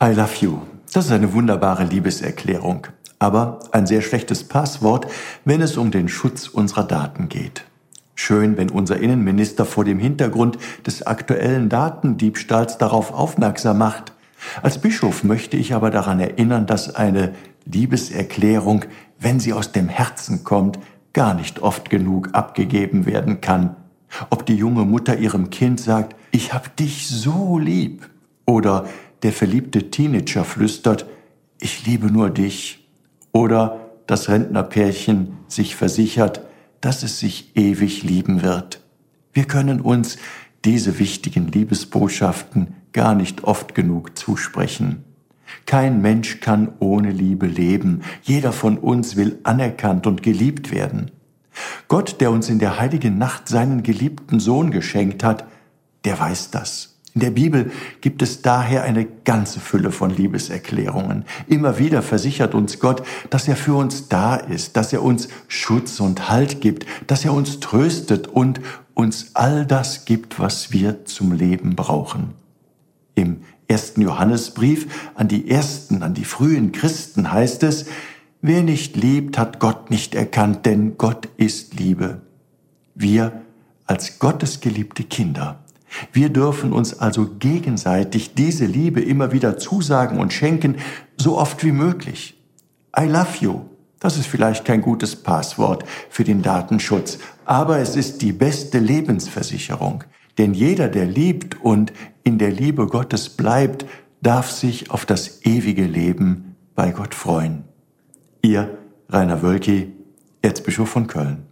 I love you. Das ist eine wunderbare Liebeserklärung, aber ein sehr schlechtes Passwort, wenn es um den Schutz unserer Daten geht. Schön, wenn unser Innenminister vor dem Hintergrund des aktuellen Datendiebstahls darauf aufmerksam macht. Als Bischof möchte ich aber daran erinnern, dass eine Liebeserklärung, wenn sie aus dem Herzen kommt, gar nicht oft genug abgegeben werden kann. Ob die junge Mutter ihrem Kind sagt, ich hab dich so lieb, oder der verliebte Teenager flüstert, ich liebe nur dich, oder das Rentnerpärchen sich versichert, dass es sich ewig lieben wird. Wir können uns diese wichtigen Liebesbotschaften gar nicht oft genug zusprechen. Kein Mensch kann ohne Liebe leben. Jeder von uns will anerkannt und geliebt werden. Gott, der uns in der heiligen Nacht seinen geliebten Sohn geschenkt hat, der weiß das. In der Bibel gibt es daher eine ganze Fülle von Liebeserklärungen. Immer wieder versichert uns Gott, dass er für uns da ist, dass er uns Schutz und Halt gibt, dass er uns tröstet und uns all das gibt, was wir zum Leben brauchen. Im ersten Johannesbrief an die ersten, an die frühen Christen heißt es, wer nicht liebt, hat Gott nicht erkannt, denn Gott ist Liebe. Wir als Gottes geliebte Kinder, wir dürfen uns also gegenseitig diese Liebe immer wieder zusagen und schenken, so oft wie möglich. I love you. Das ist vielleicht kein gutes Passwort für den Datenschutz, aber es ist die beste Lebensversicherung. Denn jeder, der liebt und in der Liebe Gottes bleibt, darf sich auf das ewige Leben bei Gott freuen. Ihr Rainer Wölki, Erzbischof von Köln.